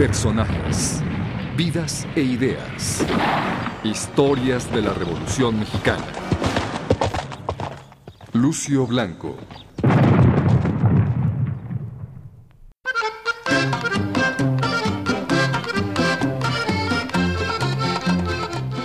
Personajes, vidas e ideas. Historias de la Revolución Mexicana. Lucio Blanco.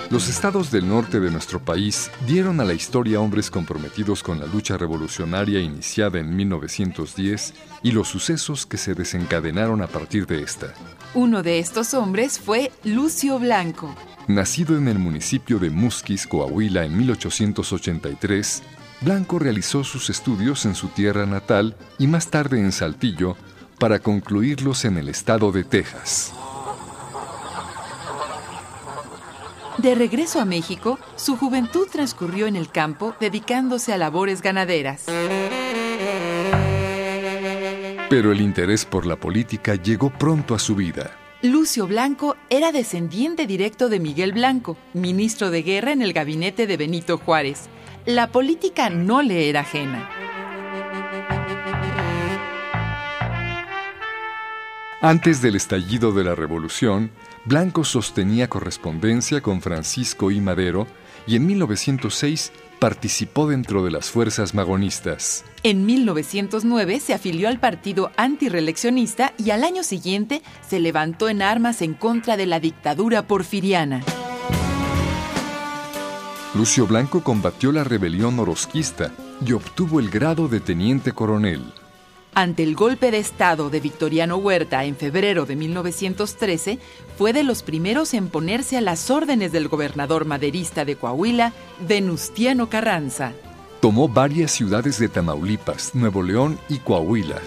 Los estados del norte de nuestro país dieron a la historia hombres comprometidos con la lucha revolucionaria iniciada en 1910 y los sucesos que se desencadenaron a partir de esta. Uno de estos hombres fue Lucio Blanco. Nacido en el municipio de Musquis, Coahuila, en 1883, Blanco realizó sus estudios en su tierra natal y más tarde en Saltillo para concluirlos en el estado de Texas. De regreso a México, su juventud transcurrió en el campo dedicándose a labores ganaderas. Pero el interés por la política llegó pronto a su vida. Lucio Blanco era descendiente directo de Miguel Blanco, ministro de guerra en el gabinete de Benito Juárez. La política no le era ajena. Antes del estallido de la revolución, Blanco sostenía correspondencia con Francisco I. Madero y en 1906 participó dentro de las fuerzas magonistas. En 1909 se afilió al partido antireeleccionista y al año siguiente se levantó en armas en contra de la dictadura porfiriana. Lucio Blanco combatió la rebelión orosquista y obtuvo el grado de teniente coronel. Ante el golpe de Estado de Victoriano Huerta en febrero de 1913, fue de los primeros en ponerse a las órdenes del gobernador maderista de Coahuila, Venustiano Carranza. Tomó varias ciudades de Tamaulipas, Nuevo León y Coahuila.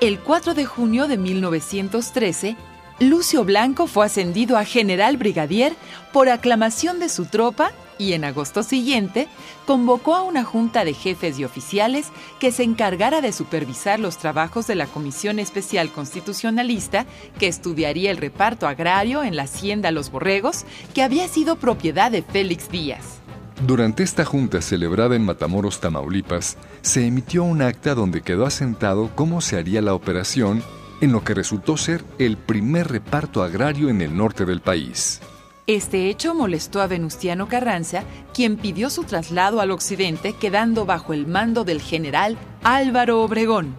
El 4 de junio de 1913, Lucio Blanco fue ascendido a general brigadier por aclamación de su tropa y en agosto siguiente convocó a una junta de jefes y oficiales que se encargara de supervisar los trabajos de la Comisión Especial Constitucionalista que estudiaría el reparto agrario en la hacienda Los Borregos, que había sido propiedad de Félix Díaz. Durante esta junta celebrada en Matamoros, Tamaulipas, se emitió un acta donde quedó asentado cómo se haría la operación en lo que resultó ser el primer reparto agrario en el norte del país. Este hecho molestó a Venustiano Carranza, quien pidió su traslado al occidente quedando bajo el mando del general Álvaro Obregón.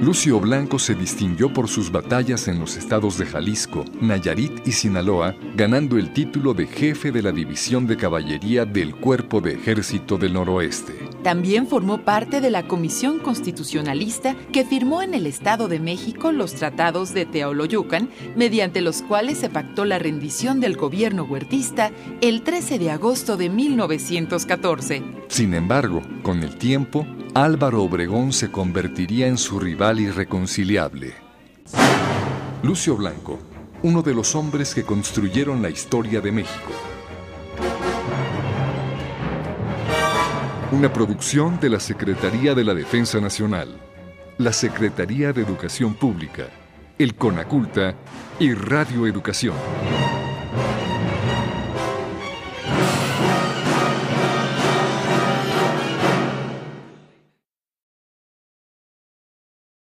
Lucio Blanco se distinguió por sus batallas en los estados de Jalisco, Nayarit y Sinaloa, ganando el título de jefe de la División de Caballería del Cuerpo de Ejército del Noroeste. También formó parte de la Comisión Constitucionalista que firmó en el Estado de México los tratados de Teoloyucan, mediante los cuales se pactó la rendición del gobierno huertista el 13 de agosto de 1914. Sin embargo, con el tiempo, Álvaro Obregón se convertiría en su rival irreconciliable. Lucio Blanco, uno de los hombres que construyeron la historia de México. Una producción de la Secretaría de la Defensa Nacional, la Secretaría de Educación Pública, el CONACULTA y Radio Educación.